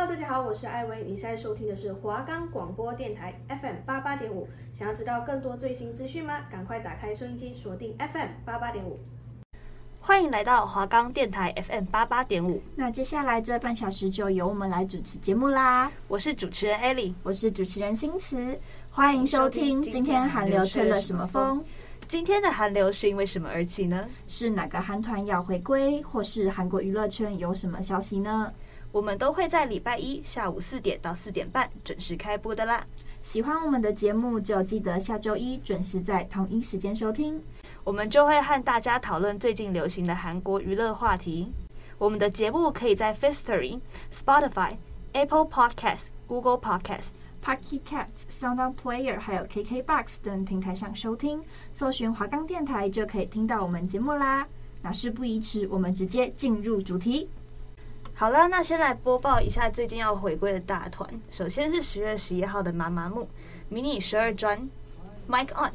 Hello，大家好，我是艾薇。你现在收听的是华冈广播电台 FM 八八点五。想要知道更多最新资讯吗？赶快打开收音机，锁定 FM 八八点五。欢迎来到华冈电台 FM 八八点五。那接下来这半小时就由我们来主持节目啦。我是主持人艾莉，我是主持人新慈。欢迎收听。今天韩流吹了什么风？今天的韩流是因为什么而起呢？是哪个韩团要回归，或是韩国娱乐圈有什么消息呢？我们都会在礼拜一下午四点到四点半准时开播的啦。喜欢我们的节目，就记得下周一准时在同一时间收听。我们就会和大家讨论最近流行的韩国娱乐话题。我们的节目可以在 Firstory、Spotify、Apple Podcast、Google Podcast、Pocket Casts、SoundOn Player 还有 KKBox 等平台上收听。搜寻华冈电台就可以听到我们节目啦。那事不宜迟，我们直接进入主题。好了，那先来播报一下最近要回归的大团。首先是十月十一号的妈妈木迷你十二专，Mike On。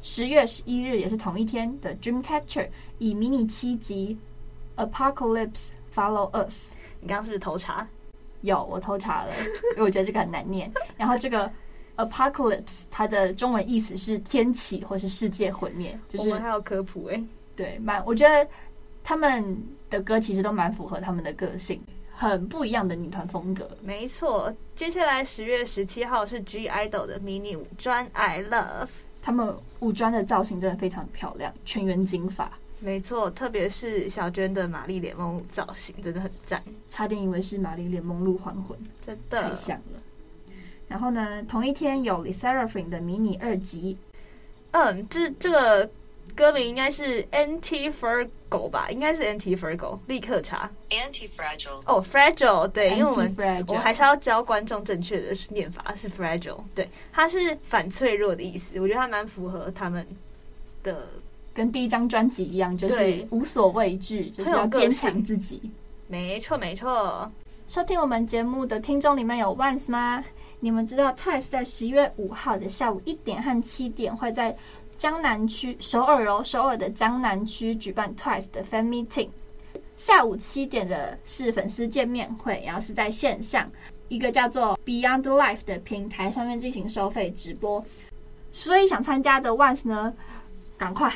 十月十一日也是同一天的 Dreamcatcher 以迷你七辑 Apocalypse Follow Us。你刚刚是不是偷查？有，我偷查了，因为我觉得这个很难念。然后这个 Apocalypse 它的中文意思是天启或是世界毁灭，就是我们还有科普哎、欸，对，蛮我觉得他们。的歌其实都蛮符合他们的个性，很不一样的女团风格。没错，接下来十月十七号是 G IDOL 的迷你五专 I Love，他们五专的造型真的非常漂亮，全员金发。没错，特别是小娟的玛丽莲梦造型真的很赞，差点以为是玛丽莲梦露还魂，真的太像了。然后呢，同一天有 LE SSERAFIM 的迷你二辑，嗯，这这个。歌名应该是 Anti Fragile 吧，应该是 Anti Fragile，立刻查 Anti Fragile。哦，Fragile，对，因为我们我们还是要教观众正确的念法，是 Fragile，对，它是反脆弱的意思。我觉得它蛮符合他们的，跟第一张专辑一样，就是无所畏惧，就是要坚强自己。没错，没错。收听我们节目的听众里面有 Once 吗？你们知道 Twice 在十一月五号的下午一点和七点会在。江南区首尔哦，首尔的江南区举办 Twice 的 Fan Meeting，下午七点的是粉丝见面会，然后是在线上一个叫做 Beyond Life 的平台上面进行收费直播，所以想参加的 Once 呢，赶快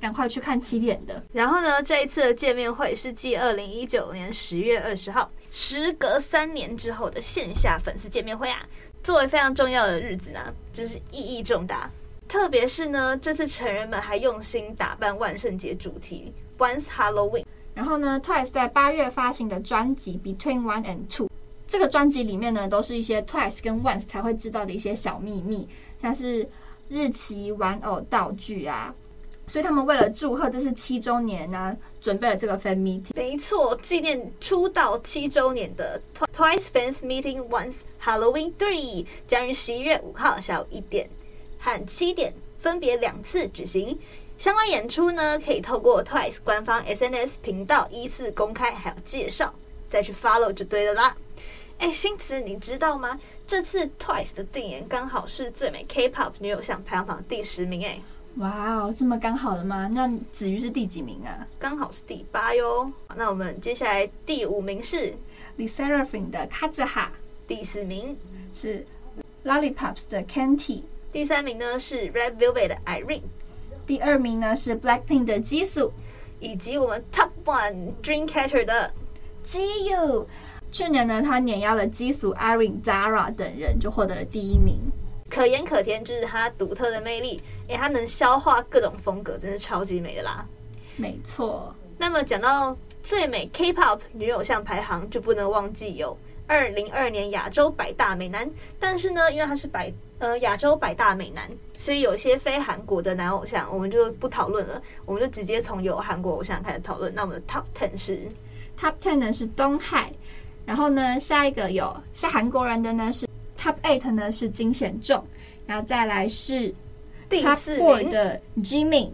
赶快去看七点的。然后呢，这一次的见面会是继二零一九年十月二十号，时隔三年之后的线下粉丝见面会啊，作为非常重要的日子呢，真是意义重大。特别是呢，这次成人们还用心打扮万圣节主题，Once Halloween。然后呢，Twice 在八月发行的专辑 Between One and Two，这个专辑里面呢，都是一些 Twice 跟 Once 才会知道的一些小秘密，像是日期、玩偶、道具啊。所以他们为了祝贺这是七周年呢，准备了这个 Fan Meeting。没错，纪念出道七周年的 Twice Fans Meeting Once Halloween Three 将于十一月五号下午一点。和七点分别两次举行相关演出呢，可以透过 Twice 官方 SNS 频道依次公开，还有介绍，再去 follow 就对了啦。哎，新词，你知道吗？这次 Twice 的定言刚好是最美 K-pop 女偶像排行榜第十名哎！哇哦，这么刚好的吗？那子瑜是第几名啊？刚好是第八哟。那我们接下来第五名是 Lisarafin 的 Kazuha，第四名是 Lollipops 的 KENTY。第三名呢是 Red Velvet 的 Irene，第二名呢是 Blackpink 的 Jisoo，以及我们 Top One Dreamcatcher 的 Jiu。去年呢，他碾压了 Jisoo、Irene、Zara 等人，就获得了第一名。可盐可甜，就是他独特的魅力。哎，他能消化各种风格，真是超级美的啦。没错。那么讲到最美 K-pop 女偶像排行，就不能忘记有二零二二年亚洲百大美男。但是呢，因为他是百。呃，亚洲百大美男，所以有些非韩国的男偶像，我们就不讨论了，我们就直接从有韩国偶像开始讨论。那我们的 Top Ten 是 Top Ten 呢是东海，然后呢下一个有是韩国人的呢是 Top Eight 呢是金贤重，然后再来是 Top Four 的 Jimin，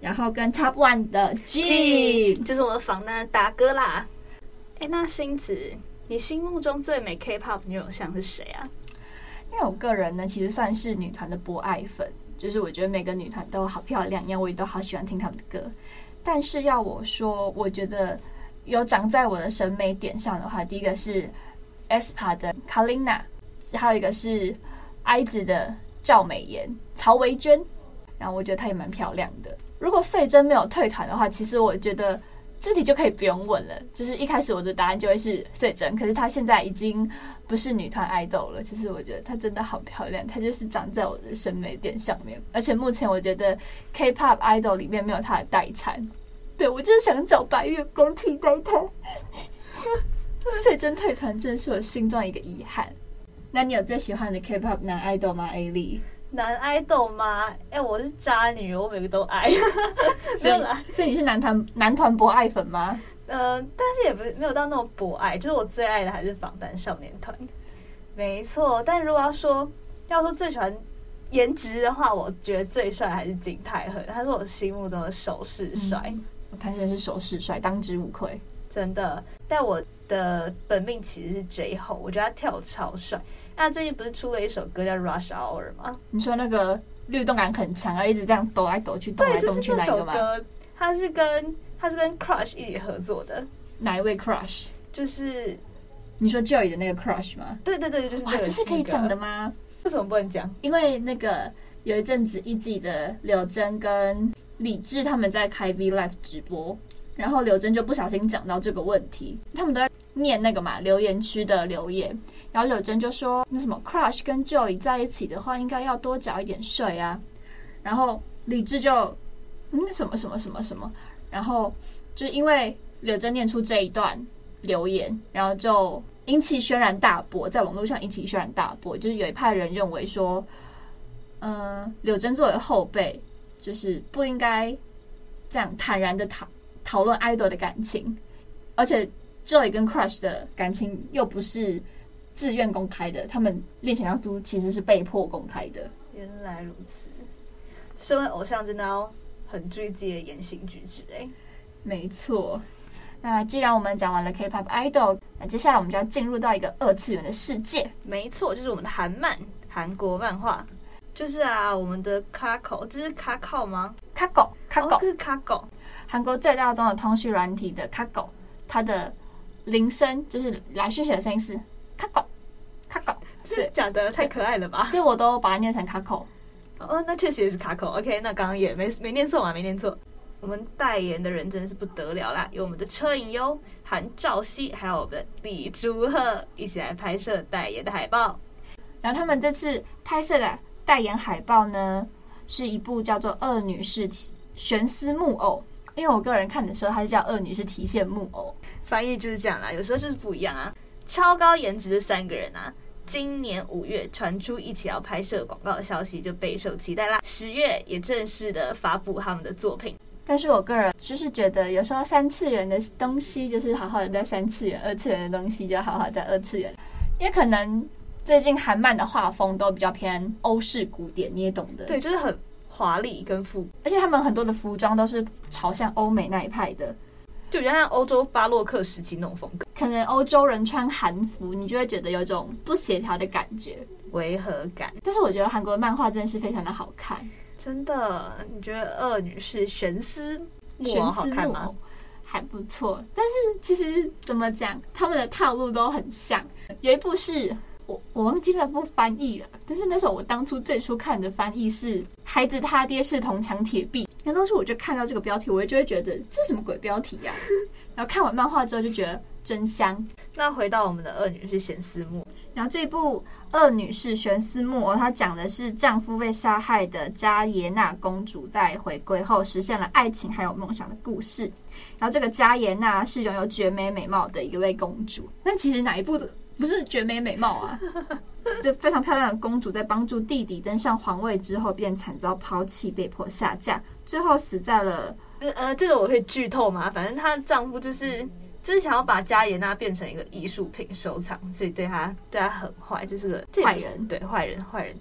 然后跟 Top One 的 Jin，就是我们防弹大哥啦。哎，那星子，你心目中最美 K-pop 女偶像是谁啊？因为我个人呢，其实算是女团的博爱粉，就是我觉得每个女团都好漂亮，因为我也都好喜欢听他们的歌。但是要我说，我觉得有长在我的审美点上的话，第一个是 S P A 的 Kalina，还有一个是 IZ 的赵美妍、曹维娟，然后我觉得她也蛮漂亮的。如果穗珍没有退团的话，其实我觉得这题就可以不用问了。就是一开始我的答案就会是穗珍，可是她现在已经不是女团 idol 了。其实我觉得她真的好漂亮，她就是长在我的审美点上面。而且目前我觉得 K-pop idol 里面没有她的代餐。对，我就是想找白月光替代她。穗珍退团真的是我心中一个遗憾。那你有最喜欢的 K-pop 男 idol 吗？A 莉？男 idol 吗？哎、欸，我是渣女，我每个都爱。没有啦，所以你是男团男团博爱粉吗？呃，但是也不是没有到那种博爱，就是我最爱的还是防弹少年团。没错，但如果要说要说最喜欢颜值的话，我觉得最帅还是金泰亨，他是我心目中的首饰帅。他现在是首饰帅，当之无愧，真的。但我的本命其实是 J-Hope，我觉得他跳超帅。那最近不是出了一首歌叫《Rush Hour》吗？你说那个律动感很强，啊，一直这样抖来抖去，动来动去那个吗？他是跟他是跟 Crush 一起合作的。哪一位 Crush？就是你说 Joy 的那个 Crush 吗？对对对，就是这。哇，这是可以讲的吗？为什么不能讲？因为那个有一阵子一季的柳真跟李智他们在开 V Live 直播，然后柳真就不小心讲到这个问题，他们都在念那个嘛留言区的留言。然后柳真就说：“那什么，Crush 跟 JOY 在一起的话，应该要多缴一点税啊。”然后李智就嗯什么什么什么什么，然后就因为柳真念出这一段留言，然后就引起轩然大波，在网络上引起轩然大波。就是有一派人认为说，嗯，柳真作为后辈，就是不应该这样坦然的讨讨论 idol 的感情，而且 JOY 跟 Crush 的感情又不是。自愿公开的，他们恋情当中其实是被迫公开的。原来如此，身为偶像真的要很注意自己的言行举止哎。没错，那既然我们讲完了 K-pop idol，那接下来我们就要进入到一个二次元的世界。没错，就是我们的韩漫，韩国漫画。就是啊，我们的 Kakao，这是 Kakao 吗？Kakao，Kakao，这是 Kakao。韩国最大宗的通讯软体的 Kakao，它的铃声就是来讯息的声音是。卡狗，是假的，太可爱了吧？所以我都把它念成卡口。哦，那确实也是卡口。OK，那刚刚也没没念错嘛，没念错。我们代言的人真的是不得了啦，有我们的车影优、韩兆熙，还有我们的李朱赫一起来拍摄代言的海报。然后他们这次拍摄的代言海报呢，是一部叫做《恶女是悬丝木偶》，因为我个人看的时候，它是叫《恶女是提线木偶》，翻译就是这样啦，有时候就是不一样啊。超高颜值的三个人啊，今年五月传出一起要拍摄广告的消息，就备受期待啦。十月也正式的发布他们的作品。但是我个人就是觉得，有时候三次元的东西就是好好的在三次元，二次元的东西就好好在二次元。因为可能最近韩漫的画风都比较偏欧式古典，你也懂的。对，就是很华丽跟富，而且他们很多的服装都是朝向欧美那一派的。就比较像欧洲巴洛克时期那种风格，可能欧洲人穿韩服，你就会觉得有种不协调的感觉、违和感。但是我觉得韩国的漫画真的是非常的好看，真的。你觉得恶女是悬丝木偶好看吗？还不错，但是其实怎么讲，他们的套路都很像。有一部是我我忘记那部翻译了，但是那时候我当初最初看的翻译是《孩子他爹是铜墙铁壁》。那当时我就看到这个标题，我就会觉得这什么鬼标题呀、啊？然后看完漫画之后就觉得真香。那回到我们的恶女是玄思木，然后这部恶女是玄思木偶，她讲的是丈夫被杀害的加耶娜公主在回归后实现了爱情还有梦想的故事。然后这个加耶娜是拥有绝美美貌的一位公主，那其实哪一部的不是绝美美貌啊？就非常漂亮的公主在帮助弟弟登上皇位之后，便惨遭抛弃，被迫下嫁。最后死在了，呃，这个我可以剧透吗？反正她丈夫就是就是想要把加耶娜变成一个艺术品收藏，所以对她对她很坏，就是个坏人，对坏人坏人。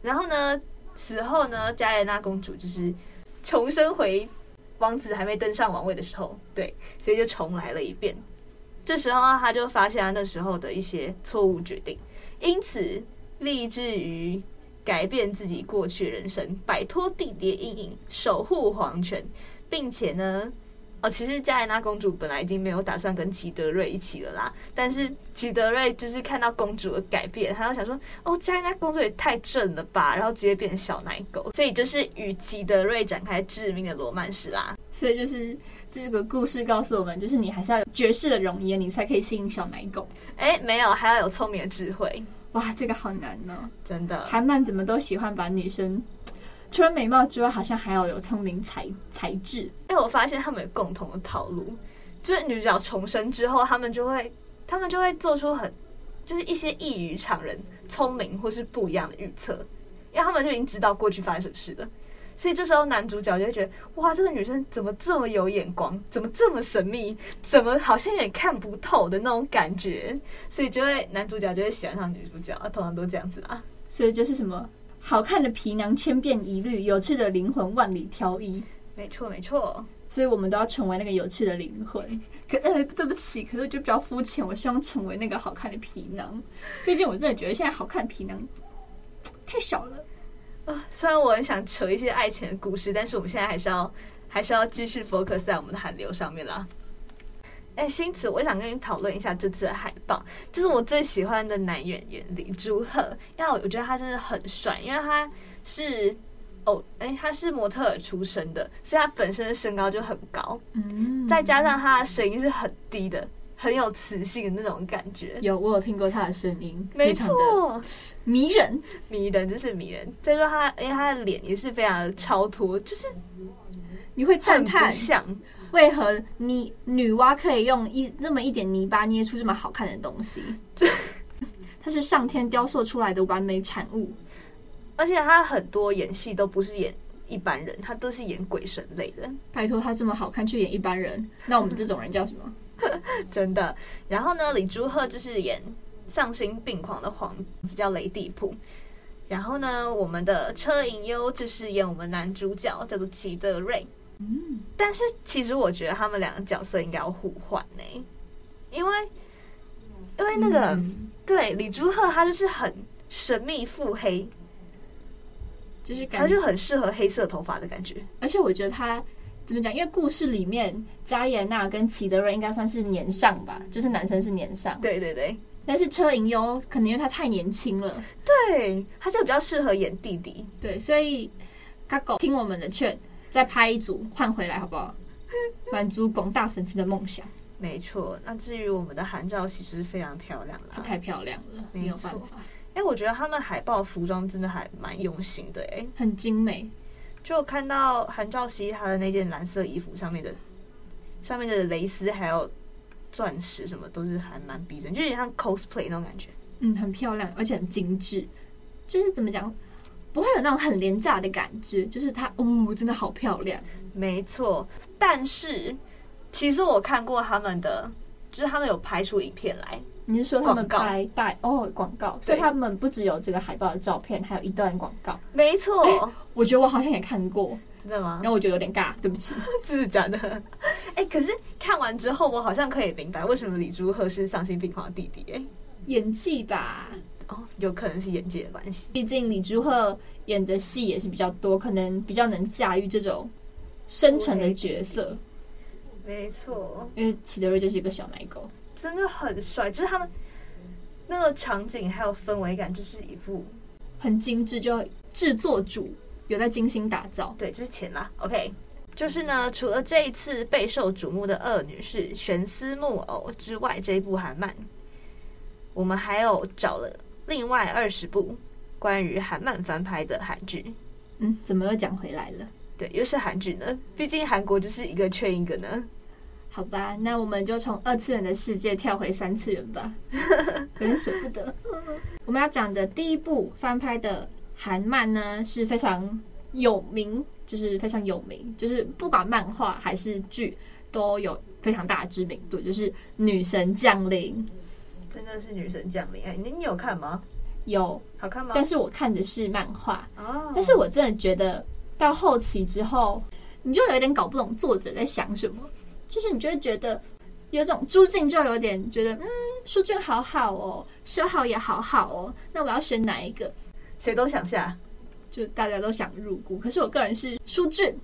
然后呢，死后呢，加耶娜公主就是重生回王子还没登上王位的时候，对，所以就重来了一遍。这时候他就发现了那时候的一些错误决定，因此立志于。改变自己过去人生，摆脱弟弟阴影，守护皇权，并且呢，哦，其实加莱娜公主本来已经没有打算跟齐德瑞一起了啦，但是齐德瑞就是看到公主的改变，他就想说，哦，加莱娜公主也太正了吧，然后直接变成小奶狗，所以就是与齐德瑞展开致命的罗曼史啦。所以就是这个故事告诉我们，就是你还是要有绝世的容颜，你才可以吸引小奶狗。哎，没有，还要有聪明的智慧。哇，这个好难哦，真的。韩漫怎么都喜欢把女生。除了美貌之外，好像还要有聪明才才智。哎，我发现他们有共同的套路，就是女主角重生之后，他们就会，他们就会做出很，就是一些异于常人、聪明或是不一样的预测，因为他们就已经知道过去发生什么事了。所以这时候男主角就会觉得，哇，这个女生怎么这么有眼光，怎么这么神秘，怎么好像有点看不透的那种感觉，所以就会男主角就会喜欢上女主角，通常都这样子啊。所以就是什么？好看的皮囊千变一律，有趣的灵魂万里挑一。没错，没错。所以我们都要成为那个有趣的灵魂。可呃，对不起，可是我就比较肤浅。我希望成为那个好看的皮囊。毕竟我真的觉得现在好看的皮囊太少了。啊，虽然我很想扯一些爱情的故事，但是我们现在还是要还是要继续 focus 在我们的韩流上面啦。哎，新慈，我想跟你讨论一下这次的海报，就是我最喜欢的男演员李朱赫，因为我觉得他真的很帅，因为他是哦，哎，他是模特儿出身的，所以他本身的身高就很高，嗯，再加上他的声音是很低的，很有磁性的那种感觉。有，我有听过他的声音，没错，迷人，迷人，就是迷人。再说他，因为他的脸也是非常的超脱，就是你会赞叹像。为何你女娲可以用一那么一点泥巴捏出这么好看的东西？它是上天雕塑出来的完美产物，而且他很多演戏都不是演一般人，他都是演鬼神类的。拜托，他这么好看去演一般人，那我们这种人叫什么？真的。然后呢，李朱赫就是演丧心病狂的皇子，叫雷蒂普。然后呢，我们的车银优就是演我们男主角，叫做齐德瑞。嗯，但是其实我觉得他们两个角色应该要互换呢，因为因为那个、嗯、对李朱赫他就是很神秘腹黑，就是他就很适合黑色头发的感觉。而且我觉得他怎么讲？因为故事里面加耶娜跟齐德瑞应该算是年上吧，就是男生是年上。对对对，但是车银优可能因为他太年轻了，对，他就比较适合演弟弟。对，所以嘎狗听我们的劝。再拍一组换回来好不好？满足广大粉丝的梦想。没错，那至于我们的韩照其实非常漂亮了，太漂亮了，没有办法。哎、欸，我觉得他们海报服装真的还蛮用心的，哎，很精美。就看到韩兆熙他的那件蓝色衣服上面的上面的蕾丝还有钻石什么，都是还蛮逼真，就有点像 cosplay 那种感觉。嗯，很漂亮，而且很精致。就是怎么讲？不会有那种很廉价的感觉，就是它哦，真的好漂亮。没错，但是其实我看过他们的，就是他们有拍出影片来。你是说他们拍带哦广告？所以他们不只有这个海报的照片，还有一段广告。没错、欸，我觉得我好像也看过，真的吗？然后我觉得有点尬，对不起，这是假的。哎、欸，可是看完之后，我好像可以明白为什么李朱赫是丧心病狂的弟弟、欸。哎，演技吧。哦，有可能是演技的关系。毕竟李朱赫演的戏也是比较多，可能比较能驾驭这种深沉的角色。没错，因为齐德瑞就是一个小奶狗，真的很帅。就是他们那个场景还有氛围感，就是一副很精致，就制作组有在精心打造。对，就是钱啦。OK，就是呢，除了这一次备受瞩目的恶女是悬丝木偶之外，这一部韩漫我们还有找了。另外二十部关于韩漫翻拍的韩剧，嗯，怎么又讲回来了？对，又是韩剧呢。毕竟韩国就是一个缺一个呢。好吧，那我们就从二次元的世界跳回三次元吧，有点舍不得。我们要讲的第一部翻拍的韩漫呢，是非常有名，就是非常有名，就是不管漫画还是剧都有非常大的知名度，就是《女神降临》。真的是女神降临！哎，你你有看吗？有，好看吗？但是我看的是漫画。哦。但是我真的觉得到后期之后，你就有点搞不懂作者在想什么。就是你就会觉得有种朱静就有点觉得，嗯，书俊好好哦，修好也好好哦，那我要选哪一个？谁都想下，就大家都想入股。可是我个人是书俊，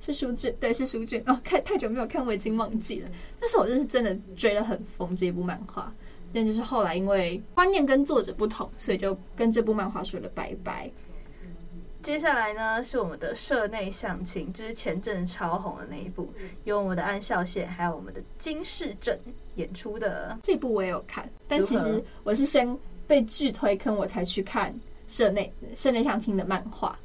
是书俊，对，是书俊。哦，看太久没有看，我已经忘记了。但是我就是真的追了很疯这部漫画，但就是后来因为观念跟作者不同，所以就跟这部漫画说了拜拜。接下来呢是我们的社内相亲，就是前阵超红的那一部，有我们的安孝燮，还有我们的金世正演出的这部我也有看，但其实我是先被剧推坑，我才去看社内社内相亲的漫画。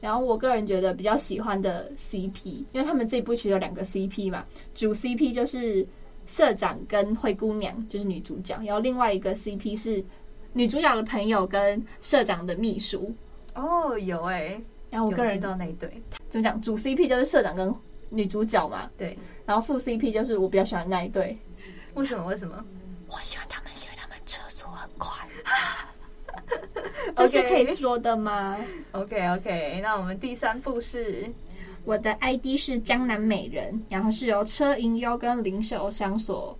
然后我个人觉得比较喜欢的 CP，因为他们这部其实有两个 CP 嘛，主 CP 就是社长跟灰姑娘，就是女主角，然后另外一个 CP 是女主角的朋友跟社长的秘书。哦，有哎、欸，然后我个人知道那一对怎么讲？主 CP 就是社长跟女主角嘛，对。然后副 CP 就是我比较喜欢那一对。为什么？为什么？我喜欢他们，喜欢他们车速很快，这是可以说的吗？OK OK，那我们第三部是我的 ID 是江南美人，然后是由车银优跟林秀香所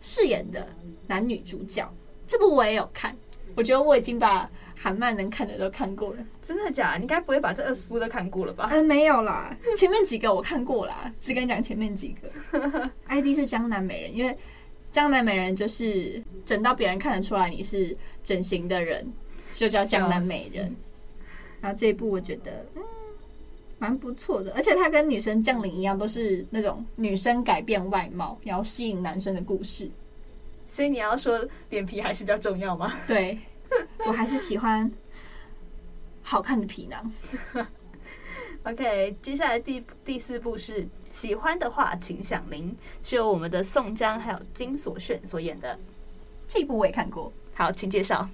饰演的男女主角。这部我也有看，我觉得我已经把。韩漫能看的都看过了，真的假的？你该不会把这二十部都看过了吧？嗯，没有啦，前面几个我看过啦，只跟你讲前面几个。ID 是江南美人，因为江南美人就是整到别人看得出来你是整形的人，就叫江南美人。然后这一部我觉得嗯蛮不错的，而且它跟女生降临一样，都是那种女生改变外貌，然后吸引男生的故事。所以你要说脸皮还是比较重要吗？对。我还是喜欢好看的皮囊。OK，接下来第第四部是喜欢的话，请响铃，是由我们的宋江还有金所炫所演的。这部我也看过。好，请介绍。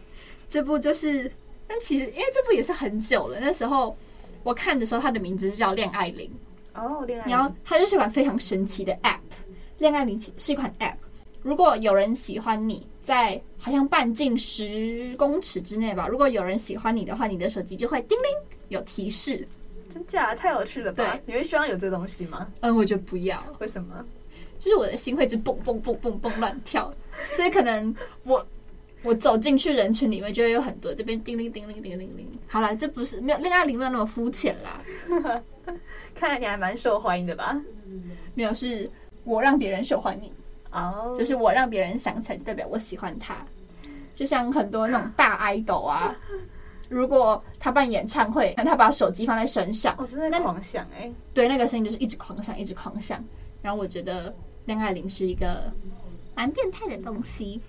这部就是，但其实因为这部也是很久了。那时候我看的时候，它的名字是叫《恋爱铃》。哦，恋爱铃。然后它就是一款非常神奇的 App，《恋爱铃》是一款 App。如果有人喜欢你，在好像半径十公尺之内吧，如果有人喜欢你的话，你的手机就会叮铃有提示。真假？太有趣了吧？对，你会希望有这东西吗？嗯，我就不要。为什么？就是我的心会一直蹦蹦蹦蹦蹦乱跳，所以可能我我走进去人群里面，就会有很多这边叮铃叮铃叮铃铃。好了，这不是没有恋爱铃没有那么肤浅啦。看来你还蛮受欢迎的吧？没有，是我让别人受欢迎。哦，oh. 就是我让别人想起来，代表我喜欢他。就像很多那种大 idol 啊，如果他办演唱会，他把手机放在身上，哦，真的狂想哎，对，那个声音就是一直狂想，一直狂想。然后我觉得恋爱铃是一个蛮变态的东西。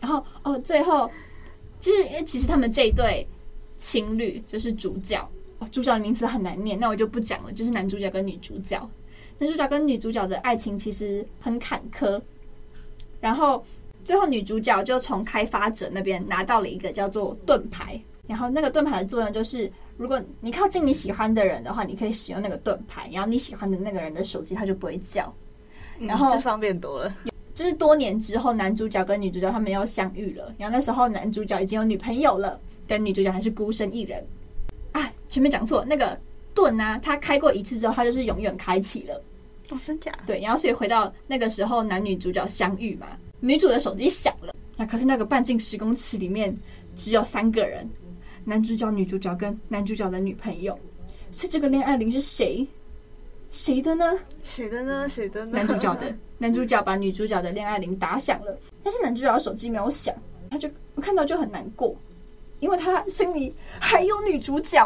然后哦，最后就是因为其实他们这一对情侣就是主角，哦，主角的名字很难念，那我就不讲了。就是男主角跟女主角，男主角跟女主角的爱情其实很坎坷。然后最后女主角就从开发者那边拿到了一个叫做盾牌，然后那个盾牌的作用就是，如果你靠近你喜欢的人的话，你可以使用那个盾牌，然后你喜欢的那个人的手机它就不会叫。然后、嗯、这方便多了。就是多年之后，男主角跟女主角他们又相遇了，然后那时候男主角已经有女朋友了，但女主角还是孤身一人。啊，前面讲错，那个盾啊，他开过一次之后，他就是永远开启了。哦，真假？对，然后所以回到那个时候，男女主角相遇嘛，女主的手机响了，那可是那个半径十公尺里面只有三个人，男主角、女主角跟男主角的女朋友，所以这个恋爱铃是谁？谁的呢？谁的呢？谁的呢？男主角的，男主角把女主角的恋爱铃打响了，但是男主角的手机没有响，他就看到就很难过，因为他心里还有女主角，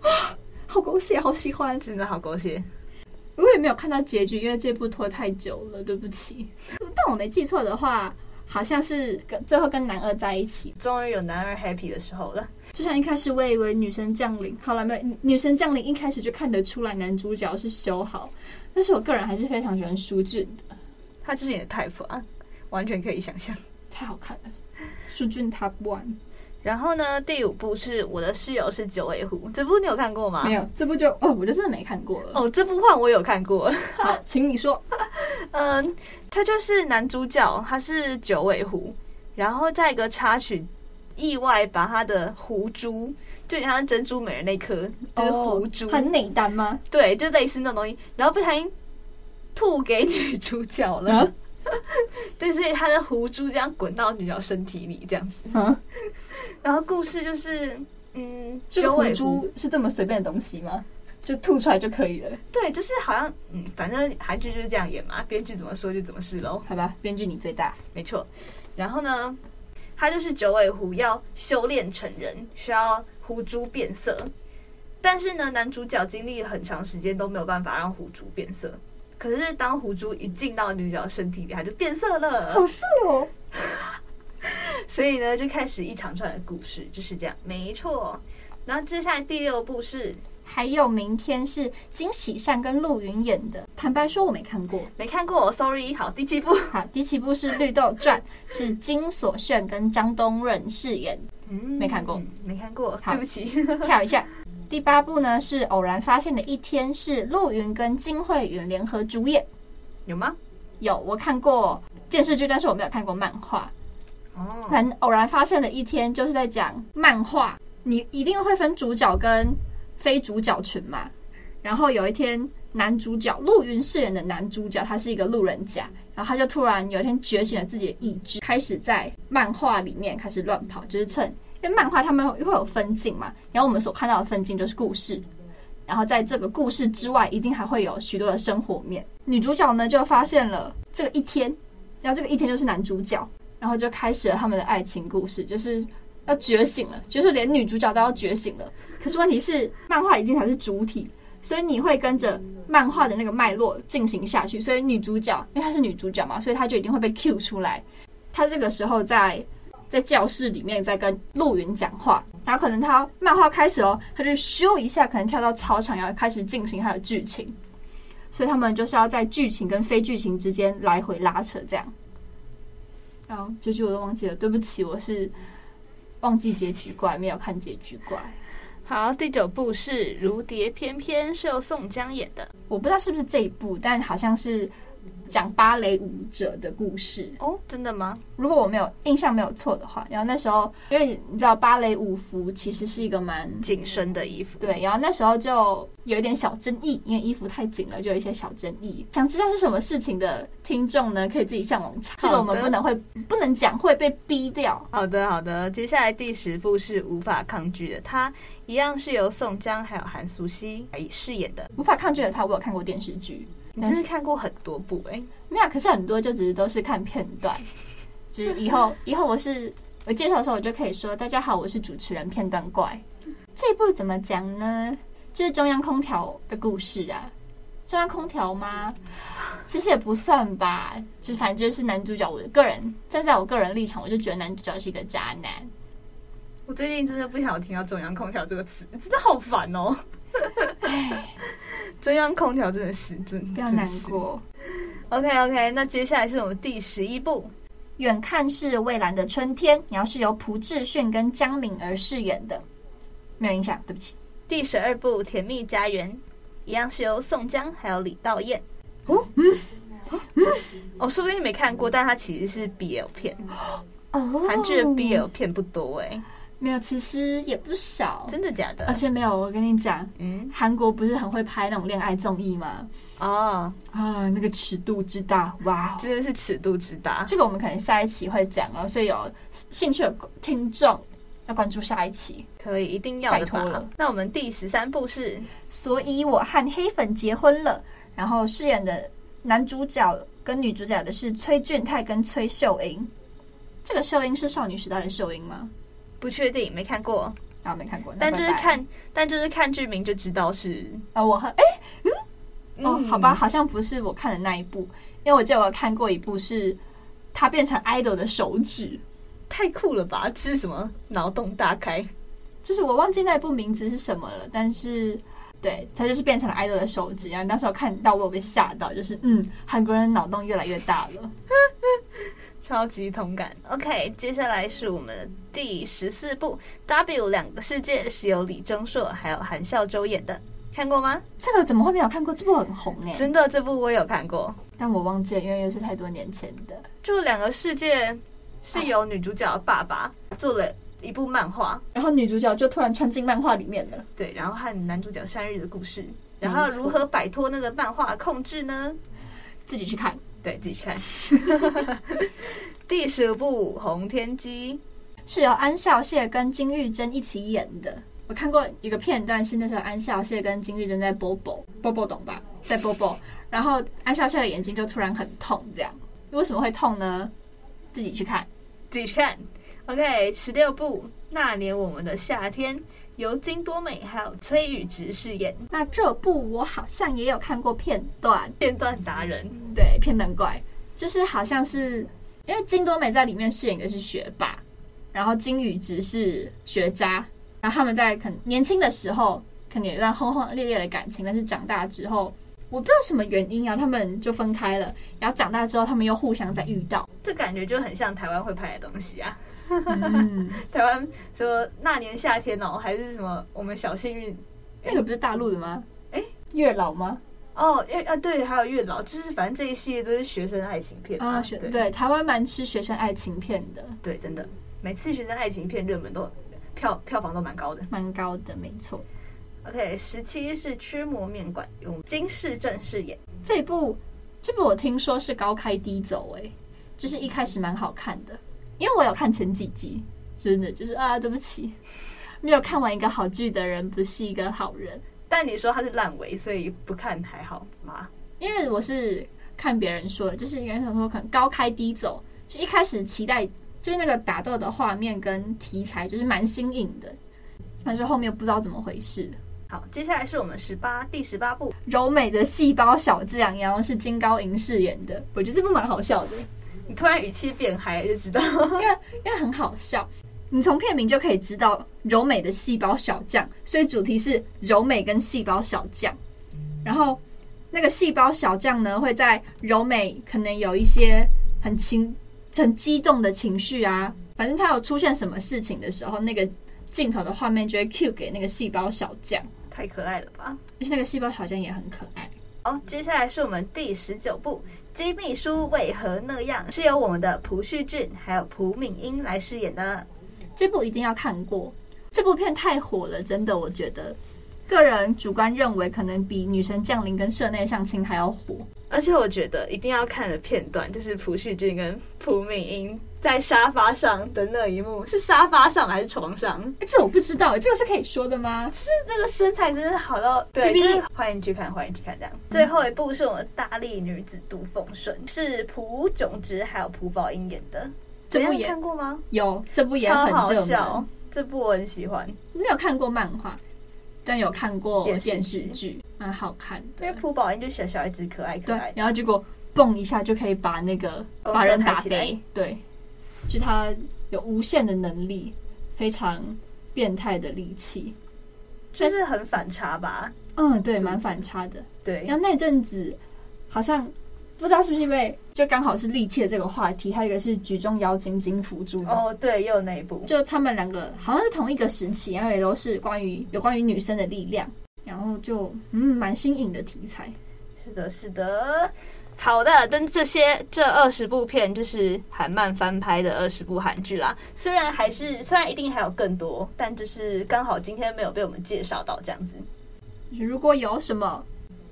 啊，好狗血，好喜欢，真的好狗血。我也没有看到结局，因为这部拖太久了，对不起。但我没记错的话，好像是跟最后跟男二在一起，终于有男二 happy 的时候了。就像一开始我以为女神降临，好了没有？女神降临一开始就看得出来男主角是修好，但是我个人还是非常喜欢舒俊的，他就是你的 type 啊，完全可以想象，太好看了。舒俊 top one。然后呢，第五部是我的室友是九尾狐，这部你有看过吗？没有，这部就哦，我就真的没看过了。哦，这部换我有看过。好，请你说。嗯，他就是男主角，他是九尾狐，然后在一个插曲意外把他的狐珠，就像珍珠美人那颗，就是狐珠，哦、很内丹吗？对，就类似那种东西，然后不小心吐给女主角了。啊、对，所以他的狐珠这样滚到女主角身体里，这样子。啊 然后故事就是，嗯，九尾狐是这么随便的东西吗？就吐出来就可以了。对，就是好像嗯，反正韩剧就是这样演嘛，编剧怎么说就怎么是喽。好吧，编剧你最大，没错。然后呢，他就是九尾狐要修炼成人，需要狐珠变色。但是呢，男主角经历很长时间都没有办法让狐珠变色。可是当狐珠一进到女主角身体里，它就变色了，好色哦！所以呢，就开始一长串的故事，就是这样，没错。然后接下来第六部是，还有明天是金喜善跟陆云演的。坦白说，我没看过，没看过，sorry。好，第七部，好，第七部是《绿豆传》，是金所炫跟张东润饰演，嗯，没看过，没看过，好对不起，跳一下。第八部呢是偶然发现的一天，是陆云跟金惠允联合主演，有吗？有，我看过电视剧，但是我没有看过漫画。哦，反正偶然发现的一天就是在讲漫画，你一定会分主角跟非主角群嘛。然后有一天，男主角陆云饰演的男主角，他是一个路人甲，然后他就突然有一天觉醒了自己的意志，开始在漫画里面开始乱跑，就是趁。因为漫画他们会有分镜嘛，然后我们所看到的分镜就是故事，然后在这个故事之外，一定还会有许多的生活面。女主角呢就发现了这个一天，然后这个一天就是男主角，然后就开始了他们的爱情故事，就是要觉醒了，就是连女主角都要觉醒了。可是问题是，漫画一定才是主体，所以你会跟着漫画的那个脉络进行下去。所以女主角，因为她是女主角嘛，所以她就一定会被 cue 出来。她这个时候在。在教室里面在跟陆云讲话，然后可能他漫画开始哦，他就咻一下，可能跳到操场，要开始进行他的剧情，所以他们就是要在剧情跟非剧情之间来回拉扯，这样。然后结局我都忘记了，对不起，我是忘记结局怪，没有看结局怪。好，第九部是《如蝶翩翩》，是由宋江演的，我不知道是不是这一部，但好像是。讲芭蕾舞者的故事哦，真的吗？如果我没有印象没有错的话，然后那时候，因为你知道芭蕾舞服其实是一个蛮紧身的衣服，对，然后那时候就有一点小争议，因为衣服太紧了，就有一些小争议。想知道是什么事情的听众呢，可以自己上网查，这个我们不能会不能讲，会被逼掉。好的，好的。接下来第十部是无法抗拒的他，一样是由宋江还有韩素汐来饰演的。无法抗拒的他，我有看过电视剧。你真是看过很多部哎、欸，没有，可是很多就只是都是看片段，就是以后以后我是我介绍的时候，我就可以说大家好，我是主持人片段怪。这一部怎么讲呢？就是中央空调的故事啊，中央空调吗？其实也不算吧，就是反正就是男主角。我个人站在我个人立场，我就觉得男主角是一个渣男。我最近真的不想听到中央空调这个词，真的好烦哦。唉。中央空调真的是真的，不要难过。OK OK，那接下来是我们第十一部，远看是蔚蓝的春天，然后是由朴志炫跟江敏儿饰演的，没有印象，对不起。第十二部《甜蜜家园》，一样是由宋江还有李道彦。哦，嗯，嗯，哦，说不定你没看过，但它其实是 BL 片。哦，韩剧的 BL 片不多哎。没有，其实也不少，真的假的？而且没有，我跟你讲，嗯，韩国不是很会拍那种恋爱综艺吗？哦，啊，那个尺度之大，哇，真的是尺度之大。这个我们可能下一期会讲哦，所以有兴趣的听众要关注下一期，可以，一定要，拜托了。那我们第十三部是，所以我和黑粉结婚了，然后饰演的男主角跟女主角的是崔俊泰跟崔秀英。这个秀英是少女时代的秀英吗？不确定，没看过啊，没看过。但就是看，但就是看剧名就知道是啊，我和哎，嗯，哦，好吧，好像不是我看的那一部，因为我记得我看过一部是他变成 idol 的手指，太酷了吧？这是什么？脑洞大开，就是我忘记那一部名字是什么了，但是对，他就是变成了 idol 的手指，然后那时候看到我有被吓到，就是嗯，韩国人脑洞越来越大了。超级同感。OK，接下来是我们第十四部《W 两个世界》，是由李钟硕还有韩孝周演的，看过吗？这个怎么会没有看过？这部很红哎、欸！真的，这部我有看过，但我忘记了，因为又是太多年前的。就《两个世界》是由女主角的爸爸做了一部漫画，然后女主角就突然穿进漫画里面了。对，然后和男主角相遇的故事，然后如何摆脱那个漫画控制呢？自己去看。对，自己看。第十部《红天机》是由安孝燮跟金玉珍一起演的，我看过一个片段，是那时候安孝燮跟金玉珍在波波波波懂吧，在波波，然后安孝燮的眼睛就突然很痛，这样。为什么会痛呢？自己去看，自己去看。OK，十六部《那年我们的夏天》由金多美还有崔宇植饰演。那这部我好像也有看过片段，片段达人，对，片段怪，就是好像是因为金多美在里面饰演的是学霸，然后金宇植是学渣。然后他们在可能年轻的时候，可能有一段轰轰烈烈的感情，但是长大之后，我不知道什么原因啊，他们就分开了。然后长大之后，他们又互相在遇到，这感觉就很像台湾会拍的东西啊。嗯、台湾说那年夏天哦，还是什么我们小幸运，那个不是大陆的吗？哎，月老吗？哦，月啊对，还有月老，就是反正这一系列都是学生爱情片啊。学对，对，台湾蛮吃学生爱情片的，对，真的，每次学生爱情片热门都。票票房都蛮高的，蛮高的，没错。OK，十七是驱魔面馆，用金世正饰演。这部这部我听说是高开低走，哎，就是一开始蛮好看的，因为我有看前几集，真的就是啊，对不起，没有看完一个好剧的人不是一个好人。但你说他是烂尾，所以不看还好吗？因为我是看别人说的，就是有人想说可能高开低走，就一开始期待。就是那个打斗的画面跟题材，就是蛮新颖的，但是后面不知道怎么回事。好，接下来是我们十八第十八部柔美的细胞小将，然后是金高银饰演的。我觉得这部蛮好笑的。你突然语气变嗨就知道，因为因为很好笑。你从片名就可以知道柔美的细胞小将，所以主题是柔美跟细胞小将。然后那个细胞小将呢，会在柔美可能有一些很情。很激动的情绪啊，反正他有出现什么事情的时候，那个镜头的画面就会 cue 给那个细胞小将，太可爱了吧！而且那个细胞小将也很可爱。好，接下来是我们第十九部《机秘书为何那样》，是由我们的朴叙俊还有朴敏英来饰演的。这部一定要看过，这部片太火了，真的，我觉得个人主观认为，可能比《女神降临》跟《社内相亲》还要火。而且我觉得一定要看的片段，就是朴叙俊跟朴敏英在沙发上的那一幕，是沙发上还是床上？欸、这我不知道，这个是可以说的吗？是那个身材真的好到，对，就是欢迎去看，欢迎去看这样。嗯、最后一部是我们大力女子杜凤顺，是朴炯植还有朴宝英演的，这部也看过吗？有，这部也很好笑，这部我很喜欢。没有看过漫画。但有看过电视剧，蛮好看的。因为朴宝英就小小一只，可爱可爱。然后结果蹦一下就可以把那个把人打飞，对，就他有无限的能力，非常变态的力气，就是很反差吧？嗯，对，蛮反差的。对，然后那阵子好像。不知道是不是因为就刚好是力气的这个话题，还有一个是举重妖精金福珠哦，对，又有那一部，就他们两个好像是同一个时期，然后也都是关于有关于女生的力量，然后就嗯蛮新颖的题材。是的，是的，好的，但这些这二十部片就是韩漫翻拍的二十部韩剧啦。虽然还是虽然一定还有更多，但就是刚好今天没有被我们介绍到这样子。如果有什么。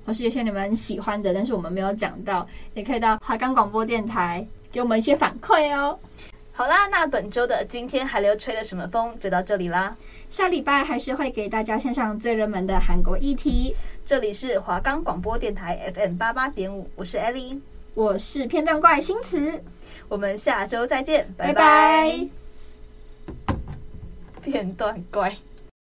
或是有些你们喜欢的，但是我们没有讲到，也可以到华冈广播电台给我们一些反馈哦。好啦，那本周的今天韩流吹了什么风就到这里啦。下礼拜还是会给大家献上最热门的韩国议题。这里是华冈广播电台 FM 八八点五，我是 Ellie，我是片段怪星慈，我们下周再见，拜拜。拜拜。片段怪。